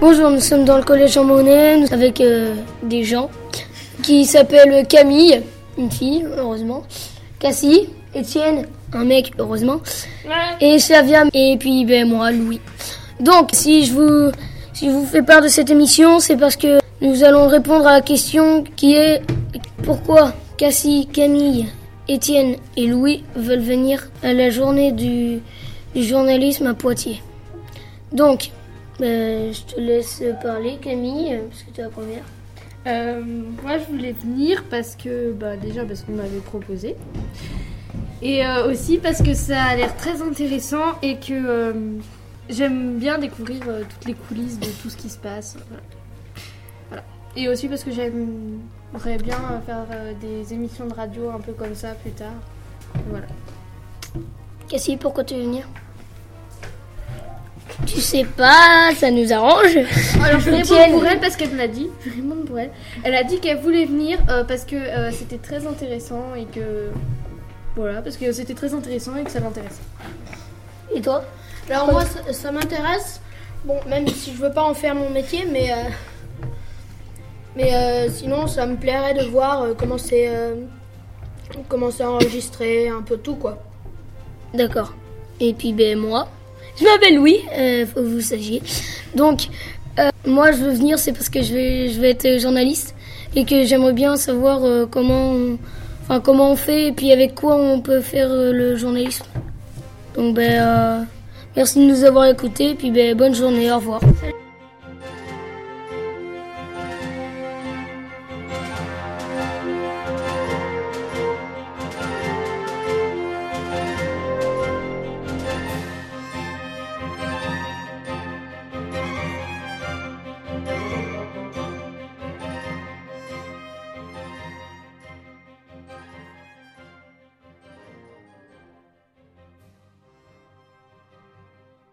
Bonjour, nous sommes dans le collège Jean Monnet avec euh, des gens qui s'appellent Camille, une fille, heureusement, Cassie, Étienne, un mec, heureusement, et Xavier, et puis ben, moi, Louis. Donc, si je vous, si je vous fais part de cette émission, c'est parce que nous allons répondre à la question qui est pourquoi Cassie, Camille, Étienne et Louis veulent venir à la journée du, du journalisme à Poitiers. Donc, ben, je te laisse parler, Camille, parce que tu es la première. Euh, moi, je voulais venir parce que, bah, déjà parce qu'on m'avait proposé. Et euh, aussi parce que ça a l'air très intéressant et que euh, j'aime bien découvrir toutes les coulisses de tout ce qui se passe. Voilà. Voilà. Et aussi parce que j'aimerais bien faire des émissions de radio un peu comme ça plus tard. Voilà. Cassie, pourquoi tu veux venir? Tu sais pas, ça nous arrange. Alors je répondre pour elle parce qu'elle me l'a dit. Je pour elle. Elle a dit qu'elle voulait venir euh, parce que euh, c'était très intéressant et que voilà parce que c'était très intéressant et que ça l'intéressait. Et toi? Alors moi, ça, ça m'intéresse. Bon, même si je veux pas en faire mon métier, mais euh, mais euh, sinon, ça me plairait de voir euh, comment c'est euh, comment c'est enregistré, un peu tout quoi. D'accord. Et puis ben moi, je m'appelle Louis, euh, faut que vous sachiez. Donc euh, moi je veux venir, c'est parce que je vais je vais être journaliste et que j'aimerais bien savoir euh, comment on, enfin comment on fait et puis avec quoi on peut faire euh, le journalisme. Donc ben merci de nous avoir écoutés et puis ben bonne journée, au revoir.